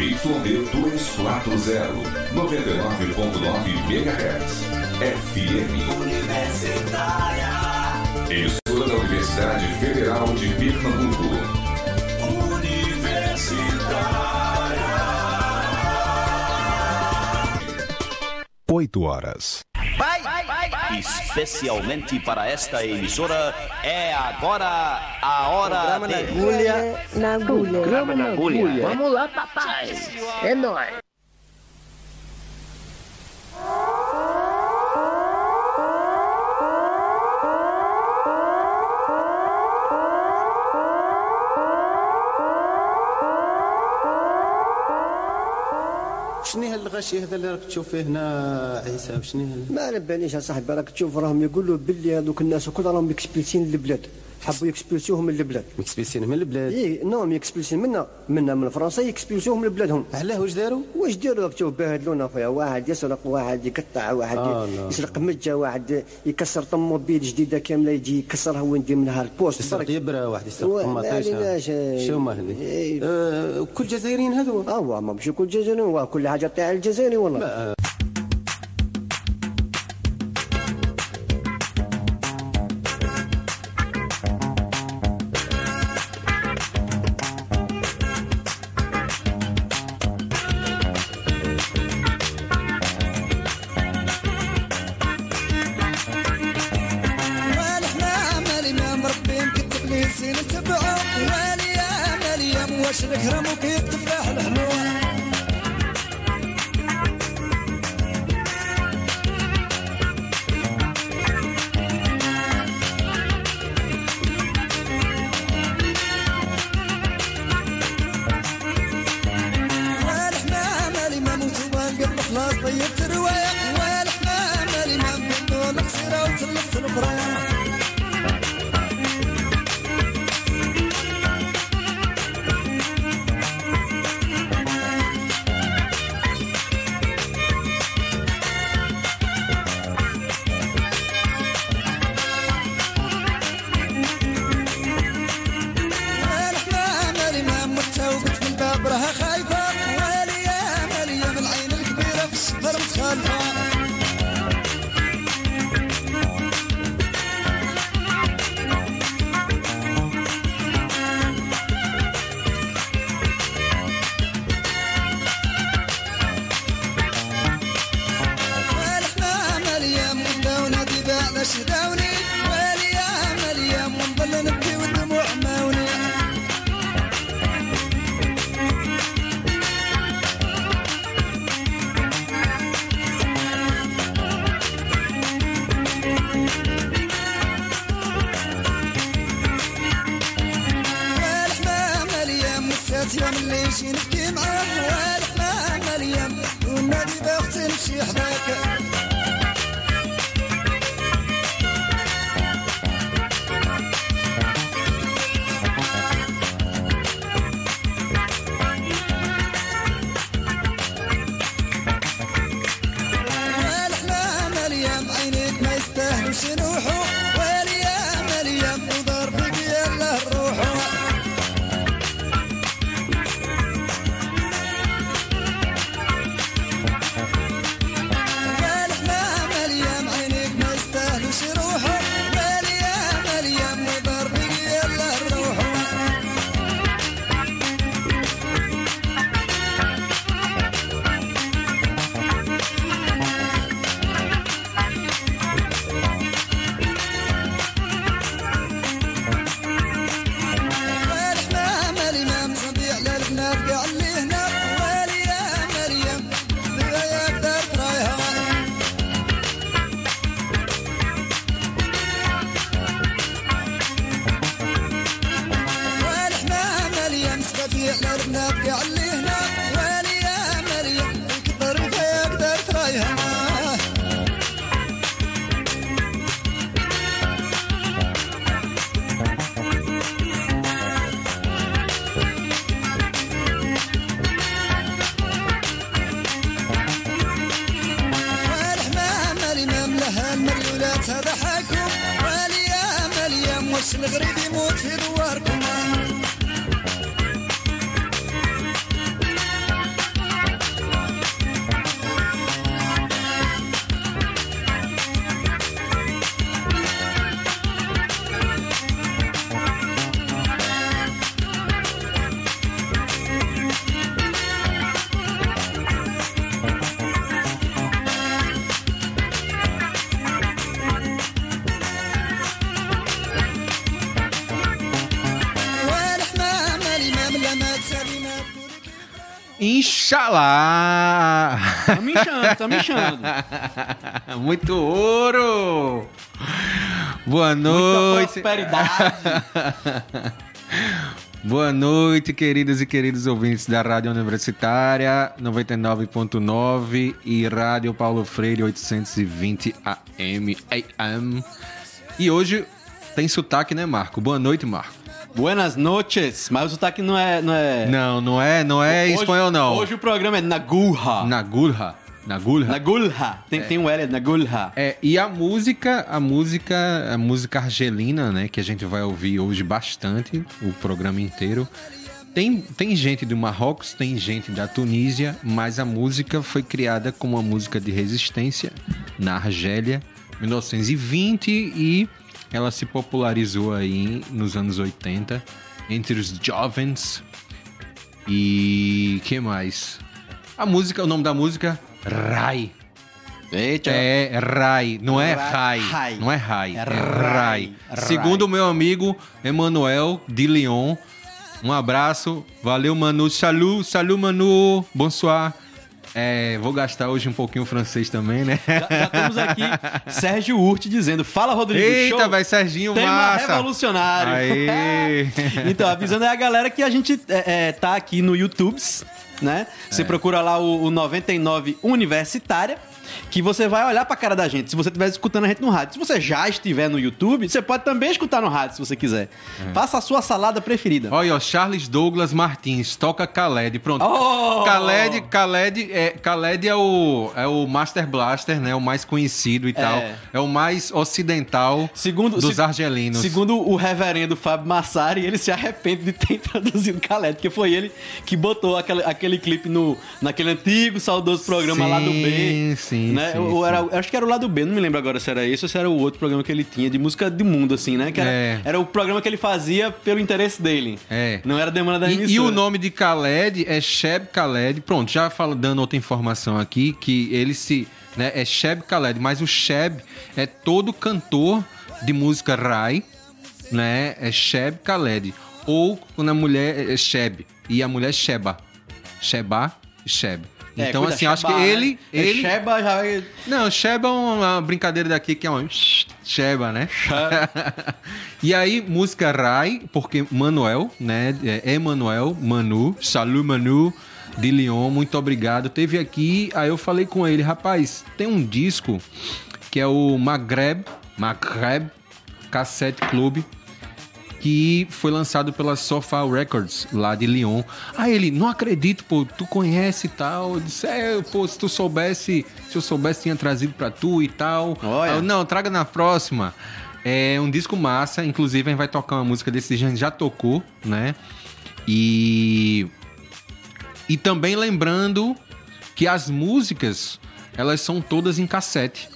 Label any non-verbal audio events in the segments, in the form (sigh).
ZYD 240, 99.9 MHz. FM. Universitária. Emissora da Universidade Federal de Pernambuco. Oito horas. Especialmente para esta emissora, é agora a hora de... agulha. Na agulha. Programa na agulha. Vamos lá, papai. É nóis. شنو هالغشي هذا اللي راك تشوف فيه هنا عيسى هال- ما على باليش اصاحبي راك تشوف راهم يقولوا باللي هذوك الناس الكل راهم اكسبلسين البلاد. حبوا يكسبلسيوهم من البلاد. مكسبيسين من البلاد؟ اي نعم يكسبلسين منا منا من فرنسا يكسبلسيوهم لبلادهم علاه واش داروا؟ واش داروا تشوف بهدلونا خويا؟ واحد يسرق واحد يقطع واحد آه،. يسرق مجة واحد يكسر طوموبيل جديدة كاملة يجي يكسرها وين يدير منها البوست. يسرق. يبرا واحد يسرق طماطيش شو ما هذي؟ إيه. آه، كل جزائريين هذو؟ آه ما مش كل جزائري هو كل حاجة تاع الجزائري والله. الكرم وكي التفاح الحلو خلاص طيبت الروايق والحمام اللي ما بيطول قصيره وتلفت الفراق. Inxalá! Tá me enchendo, tá me enchendo. (laughs) Muito ouro! Boa Muita noite! prosperidade. (laughs) Boa noite, queridas e queridos ouvintes da Rádio Universitária 99.9 e Rádio Paulo Freire 820 AM. AM. E hoje tem sotaque, né, Marco? Boa noite, Marco. Buenas noches. Mas o sotaque não é. Não, é... Não, não é, não é Hoje- espanhol, não. Hoje o programa é Nagulha. Nagulha. Nagulha. Nagulha. Tem, tem um L, é Nagulha. É, e a música, a música, a música argelina, né, que a gente vai ouvir hoje bastante, o programa inteiro. Tem, tem gente do Marrocos, tem gente da Tunísia, mas a música foi criada como uma música de resistência na Argélia, 1920 e ela se popularizou aí nos anos 80 entre os jovens. E que mais? A música, o nome da música Rai. Eita. É Rai, não é Ra- Rai. Rai. Não é Rai, É é Rai. Segundo o meu amigo Emanuel de Lyon, um abraço, valeu Manu, salut, salut Manu, bonsoir. É, vou gastar hoje um pouquinho francês também, né? Já, já temos aqui Sérgio Urt dizendo: Fala, Rodrigo. Eita, vai Serginho Tema massa. revolucionário. Aê. (laughs) então, avisando aí a galera que a gente é, é, tá aqui no YouTube, né? É. Você procura lá o, o 99 Universitária. Que você vai olhar pra cara da gente se você estiver escutando a gente no rádio. Se você já estiver no YouTube, você pode também escutar no rádio se você quiser. É. Faça a sua salada preferida. Olha, ó, Charles Douglas Martins, toca Khaled. Pronto. Oh! Khaled, Khaled, é, Khaled é, o, é o Master Blaster, né? O mais conhecido e tal. É o mais ocidental Segundo, dos se- argelinos. Segundo o reverendo Fábio Massari, ele se arrepende de ter (laughs) introduzido Khaled, porque foi ele que botou aquele, aquele clipe no, naquele antigo, saudoso programa lá do B. Sim, sim, né? sim, Ou era- sim. eu acho que era o lado B, não me lembro agora se era esse ou se era o outro programa que ele tinha, de música de mundo, assim, né? Que era, É. era o programa que ele fazia pelo interesse dele. É. Não era demanda da E, emissora. e o nome de Khaled é Sheb Khaled. Pronto, já falo, dando outra informação aqui, que ele se. Né, é Sheb Khaled, mas o Sheb é todo cantor de música Rai, né? É Sheb Khaled. Ou quando a mulher é Sheb e a mulher é Sheba. Sheba e Sheb. É, Então, assim, acho que Sheba, né? ele. É, ele... Sheba já Não, Sheba é uma brincadeira daqui que é uma Sheba, né? (laughs) e aí, música Rai, porque Manuel, né? É Emanuel, Manu, Salut Manu, de Lyon, muito obrigado. Teve aqui, aí eu falei com ele, rapaz, tem um disco que é o Maghreb, Maghreb Cassette Club, que foi lançado pela Sofa Records, lá de Lyon. Aí ele, não acredito, pô, tu conhece e tal. Eu disse, é, pô, se tu soubesse, se eu soubesse, tinha trazido pra tu e tal. Olha. Eu, não, traga na próxima. É um disco massa, inclusive a gente vai tocar uma música desse jeito, já tocou, né? E. E também lembrando que as músicas, elas são todas em cassete,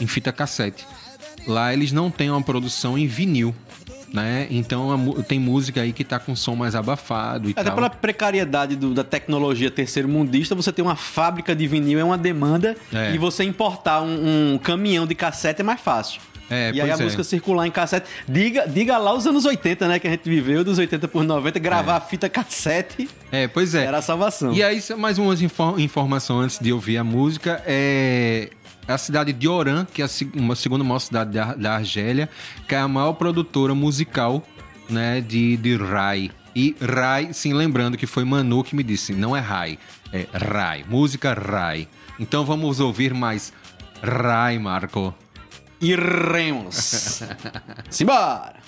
em fita cassete. Lá eles não têm uma produção em vinil, né? Então a tem música aí que tá com som mais abafado e Até tal. pela precariedade do- da tecnologia terceiro mundista, você ter uma fábrica de vinil é uma demanda É. e você importar um, um caminhão de cassete é mais fácil. É, e aí a é. música circular em cassete. Diga, diga lá os anos 80, né? Que a gente viveu, dos 80 por 90, gravar a fita cassete É, pois é. era a salvação. E aí, mais umas info informações antes de ouvir a música. É a cidade de Oran, que é uma segunda maior cidade da, da Argélia, que é a maior produtora musical né, de, de Rai. E Rai, sim, lembrando que foi Manu que me disse, não é Rai, é Rai, música Rai. Então vamos ouvir mais Rai, Marco. Iremos. (laughs) Simbora!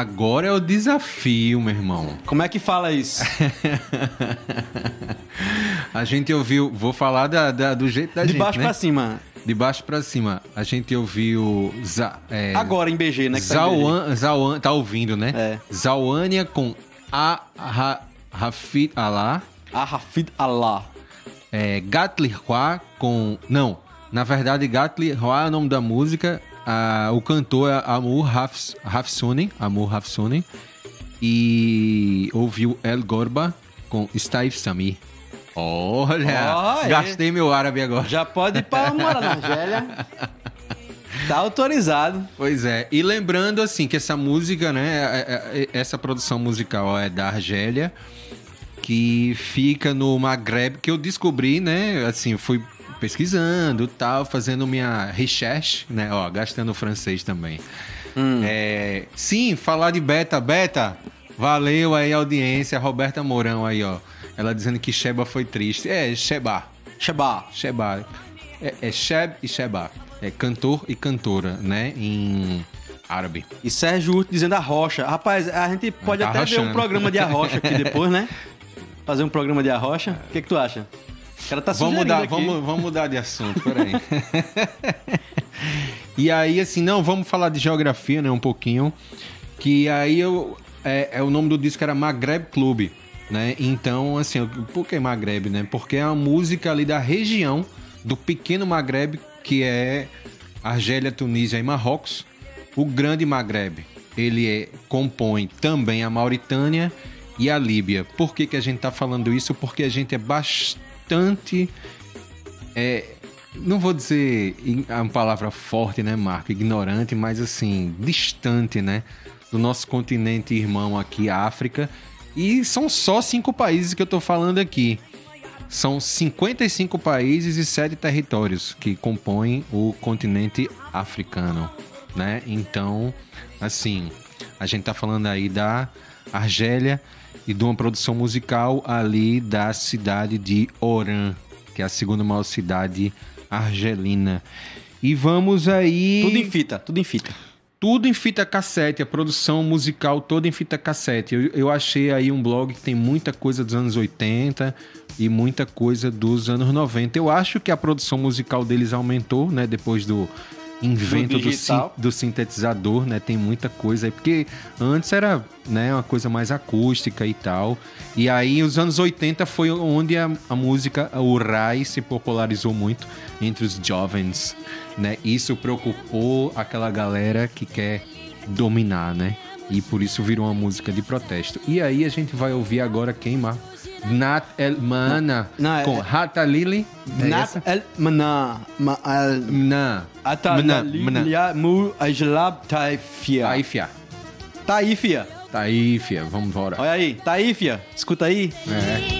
Agora é o desafio, meu irmão. Como é que fala isso? (laughs) A gente ouviu, vou falar da, da- do jeito da De gente, baixo né? pra cima. De baixo pra cima. A gente ouviu Za, é, Agora em BG, né? que tá em BG. Zauan, Zauan, tá ouvindo, né? É. Zauânia com A Ra- Rafid Alá. A Rafid Allah. É, Gatli Hua com. Não, na verdade, Gatli Hua é o nome da música. Ah, o cantor é Amur Hafs- Hafsuni. Amur Hafsuni. E ouviu El Gorba com Staif Sami. Olha! É. gastei meu árabe agora. Já pode ir pra morar na (laughs) Argélia. Tá autorizado. Pois é, e lembrando assim que essa música, né, é- é- é- essa produção musical é da Argélia, que fica no Maghreb, que eu descobri, né, assim, fui pesquisando, tal, fazendo minha recherche, né, ó, gastando francês também. É, sim, falar de Beta, Beta, valeu aí audiência, Roberta Mourão aí, ó, ela dizendo que Sheba foi triste. É, Sheba. Sheba. Sheba. É, é Sheb e Sheba. É cantor e cantora, né? Em árabe. E Sérgio Urto dizendo a rocha. Rapaz, a gente pode Tá até ver um programa de arrocha aqui (laughs) depois, né? Fazer um programa de arrocha. O que, que tu acha? O cara tá vamos mudar, aqui. vamos, vamos mudar de assunto, peraí. e aí, assim, não, vamos falar de geografia, né? Um pouquinho. Que aí eu. É, é o nome do disco era Maghreb Club, né? Então, assim, por que Maghreb, né? Porque é uma música ali da região do pequeno Maghreb, que é Argélia, Tunísia e Marrocos. O grande Maghreb, ele é- compõe também a Mauritânia e a Líbia. Por que, que a gente tá falando isso? Porque a gente é bastante é, não vou dizer in- uma palavra forte, né, Marco? Ignorante, mas assim, distante, né? Do nosso continente irmão aqui, a África. E são só cinco países que eu tô falando aqui. São 55 países e sete territórios que compõem o continente africano, né? Então, assim, a gente tá falando aí da Argélia e de uma produção musical ali da cidade de Oran, que é a segunda maior cidade argelina. E vamos aí. Tudo em fita, tudo em fita. Tudo em fita cassete, a produção musical toda em fita cassete. Eu, eu achei aí um blog que tem muita coisa dos anos 80 e muita coisa dos anos 90. Eu acho que a produção musical deles aumentou, né? Depois do invento do, sin- do sintetizador, né? Tem muita coisa aí. Porque antes era né, uma coisa mais acústica e tal. E aí, os anos 80 foi onde a, a música, o Rai, se popularizou muito entre os jovens, né? Isso preocupou aquela galera que quer dominar, né? E por isso virou uma música de protesto. E aí a gente vai ouvir agora quem, Marco? Nat El Mana Não, é- com Rata Lili. É el mana ma al Mna. lilia mu ajlab taifia. Tá aí, fia. Tá aí, fia. Tá aí, fia. Vamos embora. Olha aí, tá aí, fia. Escuta aí. É.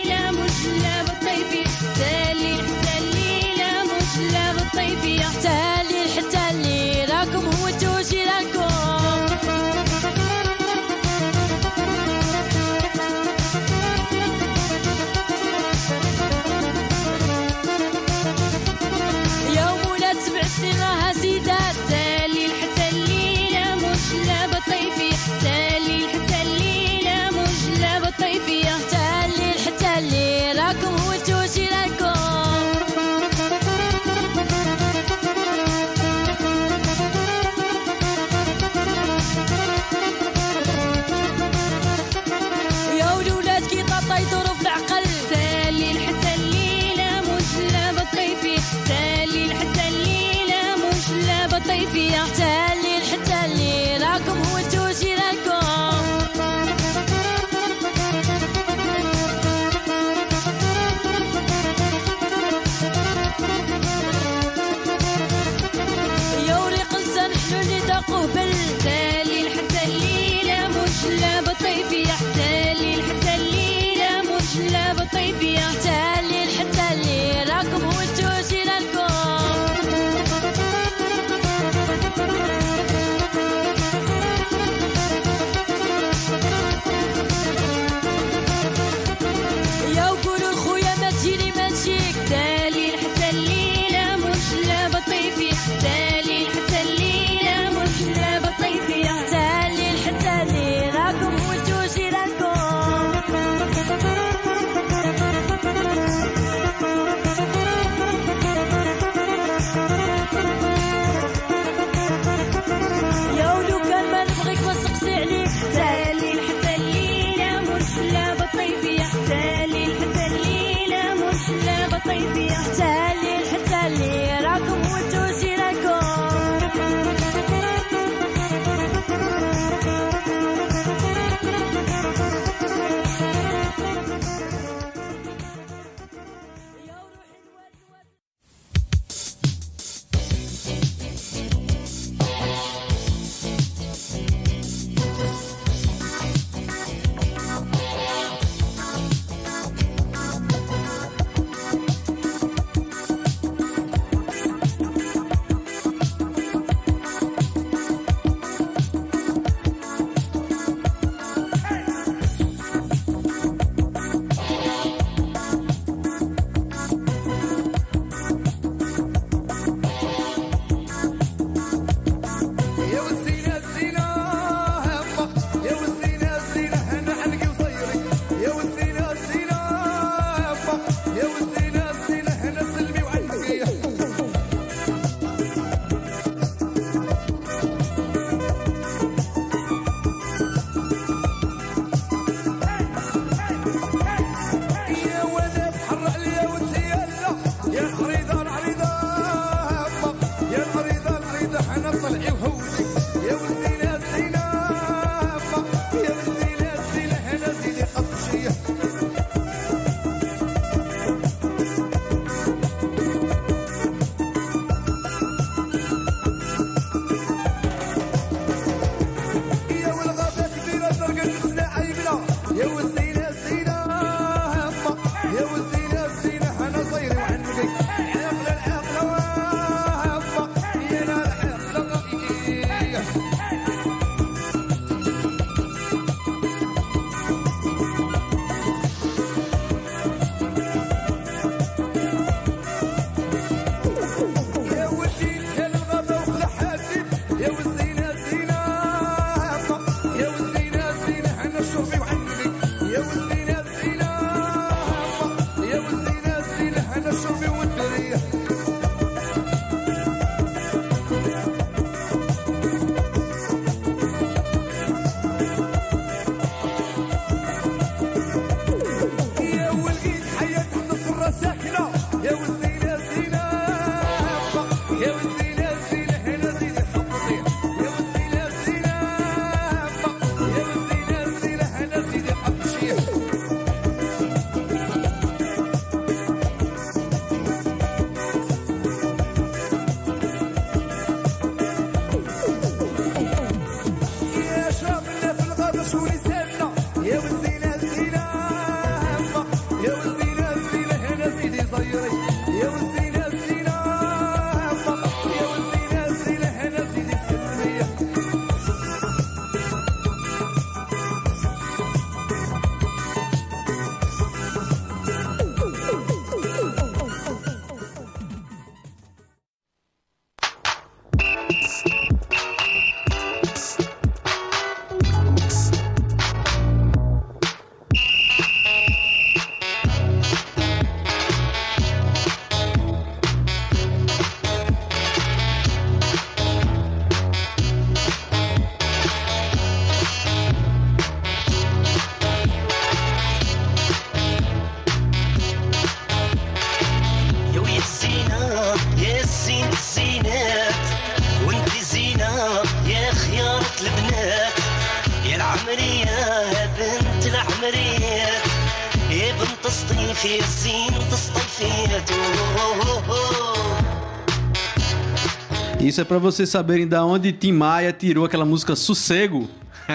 Isso é pra vocês saberem da onde Tim Maia tirou aquela música Sossego.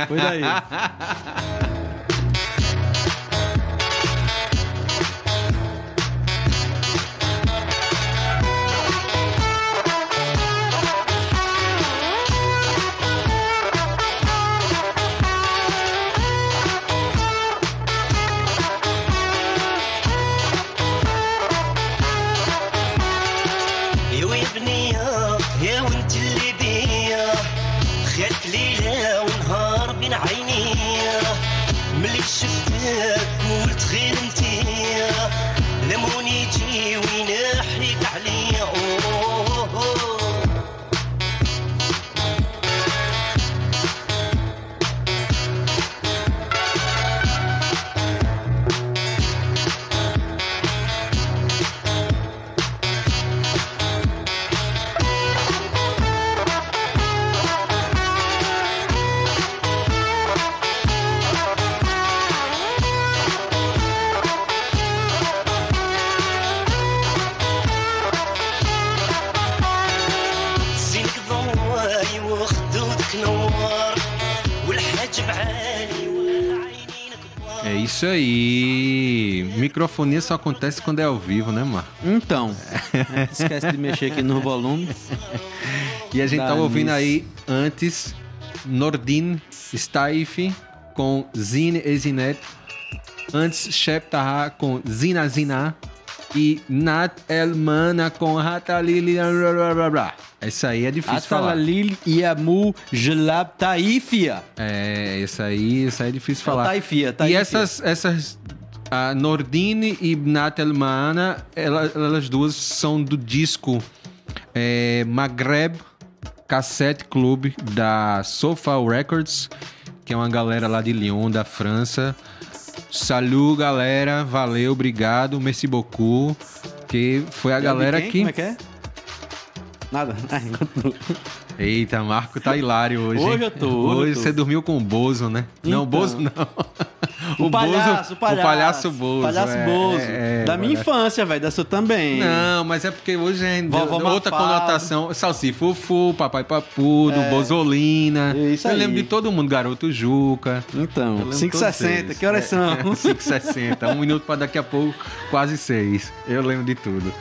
Foi daí. (laughs) isso aí. Microfonia só acontece quando é ao vivo, né, Marco? Então, (laughs) esquece de mexer aqui no volume. E a gente Dá tava ouvindo nisso. aí antes Nordin Staif com Zine Ezinet. Antes Shep Taha com Zina Zina. E Nat Elmana com Hatalili. blá, blá, blá, blá. Essa aí é difícil falar. Atalalil Yamu Jelab Taifia. É, essa aí, essa aí é difícil É falar. Taifia, E Taifia. essas, essas a Nordine e Natelmana, ela- elas duas são do disco é, Maghreb Cassette Club da Sofa Records, que é uma galera lá de Lyon, da França. Salut, galera. Valeu, obrigado, merci beaucoup. Que foi a De galera que. Como é que é? Nada. (laughs) Eita, Marco tá hilário hoje. Hoje eu tô, hoje Hoje eu tô. você dormiu com o Bozo, né? Não, Então. o Bozo não. (laughs) (laughs) O, palhaço, Bozo- o palhaço. O palhaço Bozo. Palhaço é, Bozo. é, da é, minha palhaço. infância, velho. Da sua também. Não, mas é porque hoje é Vovó outra Mafalda. conotação. Salsifufu, Papai Papudo, É. Bozolina. Isso eu aí. lembro de todo mundo, Garoto Juca. Eu Então, lembro 5h60. todos Que horas eles. são? (laughs) É, 5h60. um minuto para daqui a pouco, quase seis. Eu lembro de tudo.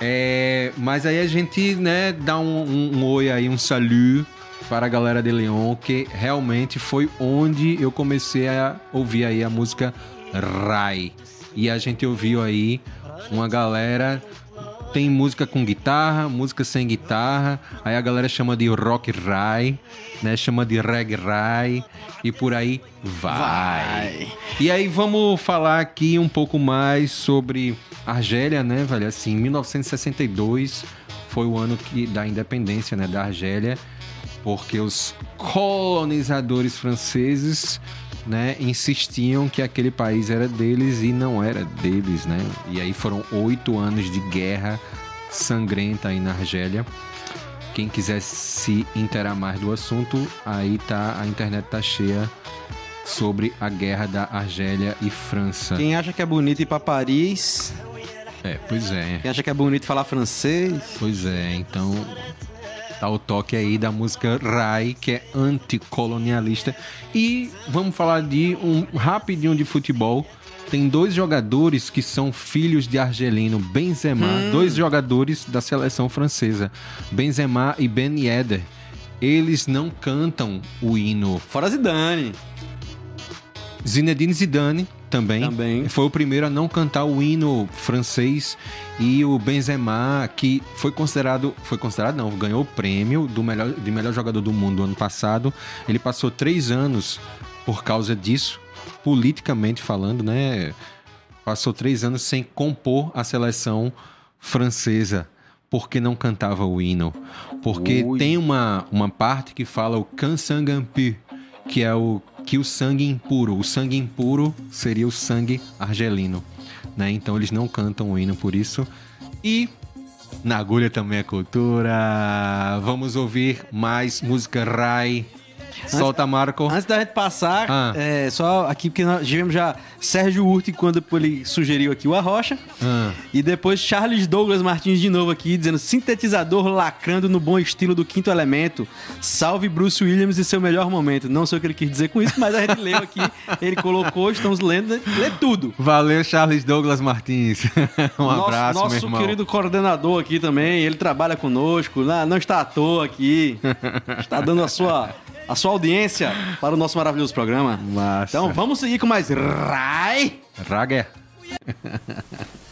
É, mas aí a gente, né, dá um, um- um oi aí, um salut para a galera de Leon, que realmente foi onde eu comecei a ouvir aí a música Rai. E a gente ouviu aí uma galera tem música com guitarra, música sem guitarra, aí a galera chama de rock rai, né? Chama de reggae rai e por aí vai. Vai. E aí vamos falar aqui um pouco mais sobre Argélia, né, velho? Assim, 1962 foi o ano que da independência, né, da Argélia, porque os colonizadores franceses né, insistiam que aquele país era deles e não era deles, né? E aí foram oito anos de guerra sangrenta aí na Argélia. Quem quiser se inteirar mais do assunto, aí tá a internet tá cheia sobre a guerra da Argélia e França. Quem acha que é bonito ir pra Paris, É, pois é. quem acha que é bonito falar francês, Pois é, então tá o toque aí da música Rai, que é anticolonialista. E vamos falar de um rapidinho de futebol. Tem dois jogadores que são filhos de argelino, Benzema, dois jogadores da seleção francesa, Benzema e Ben Yedder. Eles não cantam o hino fora Zidane. Zinedine Zidane também, Também. foi o primeiro a não cantar o hino francês e o Benzema que foi considerado, foi considerado não, ganhou o prêmio do melhor, de melhor jogador do mundo ano passado. Ele passou três anos por causa disso, politicamente falando, né? Passou três anos sem compor a seleção francesa porque não cantava o hino. Porque Ui. tem uma, uma parte que fala o can sang impu, que é o que o sangue impuro. O sangue impuro seria o sangue argelino, né? Então eles não cantam o hino por isso. E na agulha também é cultura. Vamos ouvir mais música Rai Solta, Marco. Antes da gente passar, Ah. é, só aqui, porque nós tivemos já Sérgio Urti quando ele sugeriu aqui o Arrocha. Ah. E depois Charles Douglas Martins de novo aqui, dizendo sintetizador lacrando no bom estilo do quinto elemento. Salve Bruce Williams e seu melhor momento. Não sei o que ele quis dizer com isso, mas a gente leu aqui, ele colocou, estamos lendo, lê tudo. Valeu, Charles Douglas Martins. (laughs) um nosso, abraço, nosso meu irmão. querido coordenador aqui também, ele trabalha conosco, não está à toa aqui, (laughs) está dando a sua, a sua audiência para o nosso maravilhoso programa. Massa. Então vamos seguir com mais Rai. Rager. (laughs)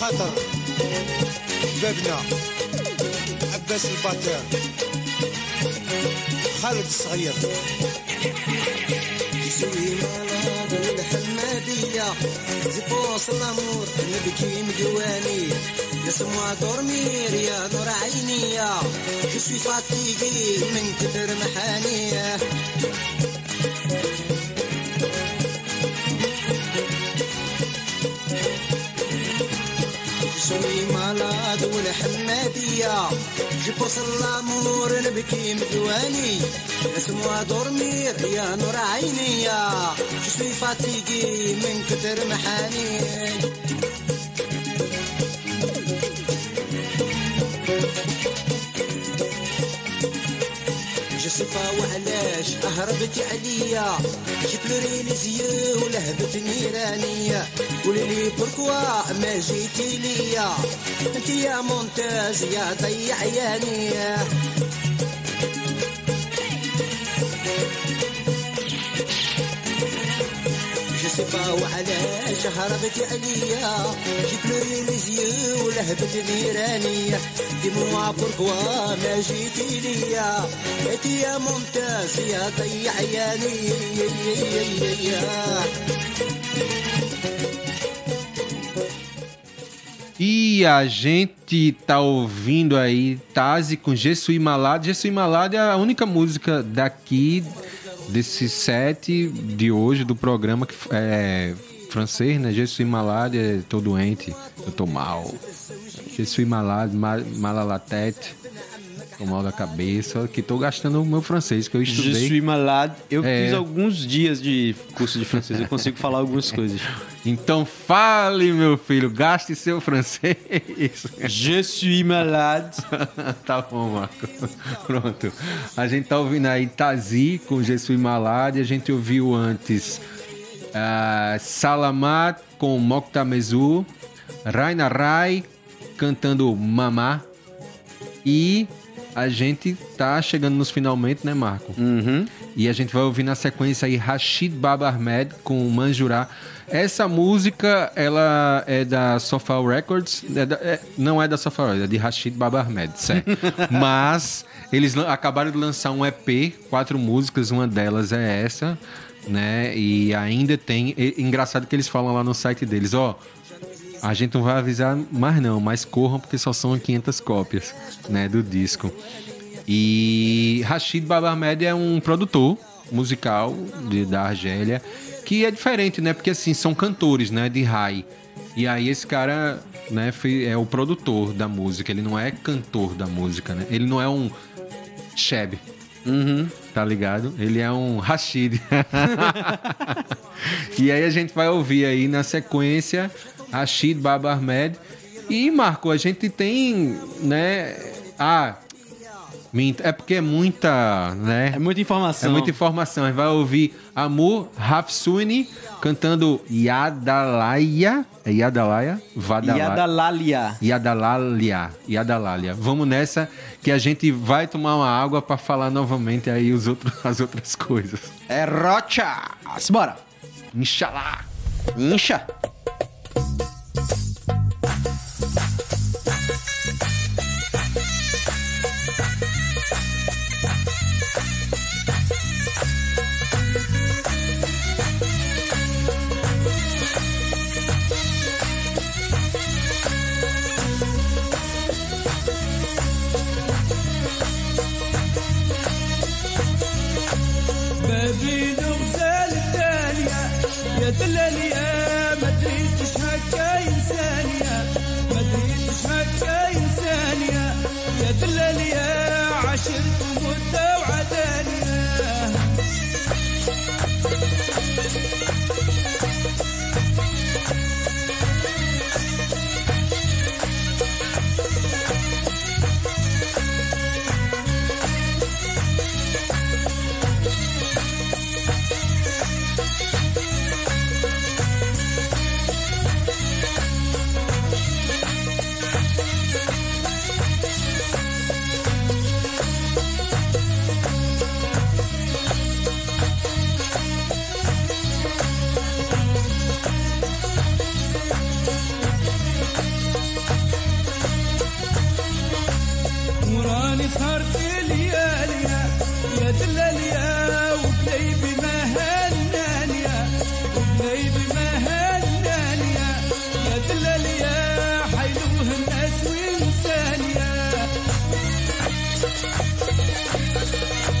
خاطر. بابنا عباس الباتر خالد الصغير. يسوي مرض والحمادية زبوس الأمور نبكي مدواني لسموا دورمير يا نور عينيا جسوي فاتيقي من كتر محانية. مرض والحمادية جبوس الأمور نبكي مدواني اسمها دورمير يا نور عينيا جسوي فاتيقي من كتر محاني. جسفة وعلاش هربت عليا. جبلوري لزيو ولهبت نيرانية قولي بركوا ما جيتي ليا. أنت يا مونتاز يا ضيع عياني جسفة وعلاش هربت عليا جبلوري لزيو ولهبت نيرانية دموع بركوا ما جيتي ليا انت يا ممتاز يا ضيع عياني E a gente tá ouvindo aí Tazi com Jesui Malade. Jesui Malade é a única música daqui desse set de hoje do programa que é francês, né? Jesui Malade, tô doente, eu tô mal. Je suis malade, mal, mal à la tête. Tô mal da cabeça, que tô gastando o meu francês que eu Je estudei. suis malade. Eu É. fiz alguns dias de curso de francês, eu consigo falar algumas coisas. (laughs) Então fale, meu filho, gaste seu francês. (laughs) Je suis malade. (laughs) tá bom, Marco. Pronto. A gente tá ouvindo aí Tazi com Je suis malade. A gente ouviu antes ah, Salamat com Mokta Mezu. Raina Rai cantando Mamá. E a gente tá chegando nos finalmente, né, Marco? Uhum. E a gente vai ouvir na sequência aí Rashid Baba Ahmed com Manjurá. Essa música, ela é da Sofal Records. é da- é- não é da Sofal Records, é de Rashid Baba Ahmed, certo? (laughs) Mas eles acabaram de lançar um EP, quatro músicas, uma delas é essa, né? E ainda tem. e- engraçado que eles falam lá no site deles, ó. A gente não vai avisar mais não, mas corram porque só são 500 cópias, né, do disco. E Rashid Baba Ahmed é um produtor musical de, da Argélia que é diferente, né? Porque assim, são cantores, né, de Rai. E aí esse cara, né, é o produtor da música, ele não é cantor da música, né? Ele não é um Sheb. Tá ligado? Ele é um Rashid. (laughs) e aí a gente vai ouvir aí na sequência Rashid Baba Ahmed. E, Marco, a gente tem, né? Ah. É porque é muita, né? É muita informação. É muita informação. A gente vai ouvir Amor Hafsuni cantando Yadalaya. É Yadalaya? Vadalaya. Yadalalia. Yadalalia. Yadalalia. Vamos nessa que a gente vai tomar uma água pra falar novamente aí os outros, (laughs) as outras coisas. É Rocha. Bora. Inshallah. Incha. ハハハハ!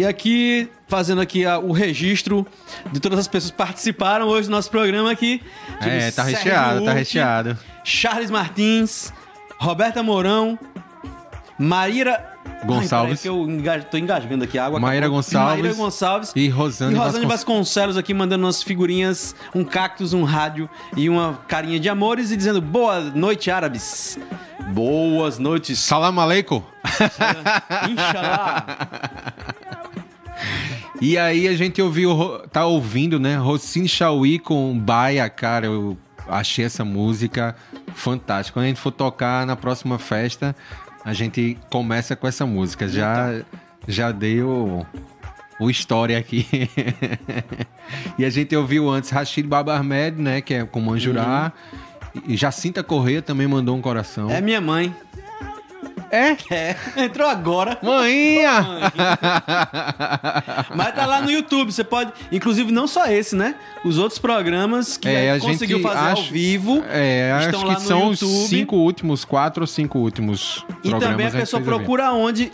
E aqui, fazendo aqui a- o registro de todas as pessoas que participaram hoje do nosso programa aqui. É, tá Sérgio recheado, tá Huck, recheado. Charles Martins, Roberta Mourão, Maíra... Gonçalves. Ai, eu tô engasgando aqui a água. Maíra acabou. Gonçalves. Maíra Gonçalves. E Rosane E Rosane Vasconcelos. Vasconcelos aqui mandando umas figurinhas, um cactus, um rádio e uma carinha de amores e dizendo boa noite, árabes. Boas noites. Salam aleikum. Inshallah. (laughs) E aí a gente ouviu, tá ouvindo, né? Rossini Chauí com Baia, cara. Eu achei essa música fantástica. Quando a gente for tocar na próxima festa, a gente começa com essa música. Já, já dei o, story aqui. (laughs) e a gente ouviu antes Rashid Baba Ahmed, né? Que é com Manjurá. E Jacinta Corrêa também mandou um coração. É minha mãe. É? É. Entrou agora. Maninha! (laughs) Mas tá lá no YouTube, você pode. Inclusive, não só esse, né? Os outros programas que É, a conseguiu gente fazer ao acha- vivo. É, acho estão lá que no são os YouTube. cinco últimos, quatro ou cinco últimos E também a pessoa ao procura onde?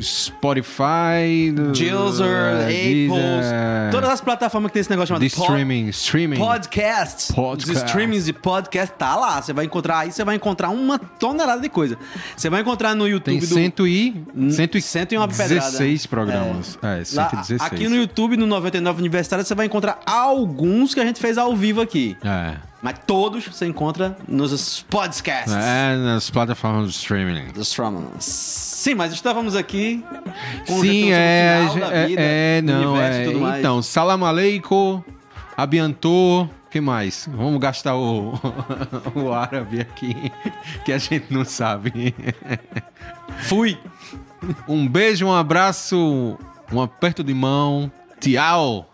Spotify, Deezer, Apples, todas as plataformas que tem esse negócio chamado de pod- streaming, streaming. Podcast. Podcast. Os streamings de podcast tá lá. Você vai encontrar aí, você vai encontrar uma tonelada de coisa. Você vai encontrar no YouTube Tem do cento e, cento e cento e uma pedrada. 16 programas. É, Lá, 116. aqui no YouTube, no 99 Universitário, você vai encontrar alguns que a gente fez ao vivo aqui. É. Mas todos você encontra nos podcasts. É, nas plataformas de streaming. Dos streamings. Sim, mas estávamos aqui com Sim, é, da é, vida, é, não, é. e tudo mais. Então, Salam Aleikum, Abiantou, que mais? Vamos gastar o, (laughs) o árabe aqui, que a gente não sabe. Fui. Um beijo, um abraço, um aperto de mão. Tchau.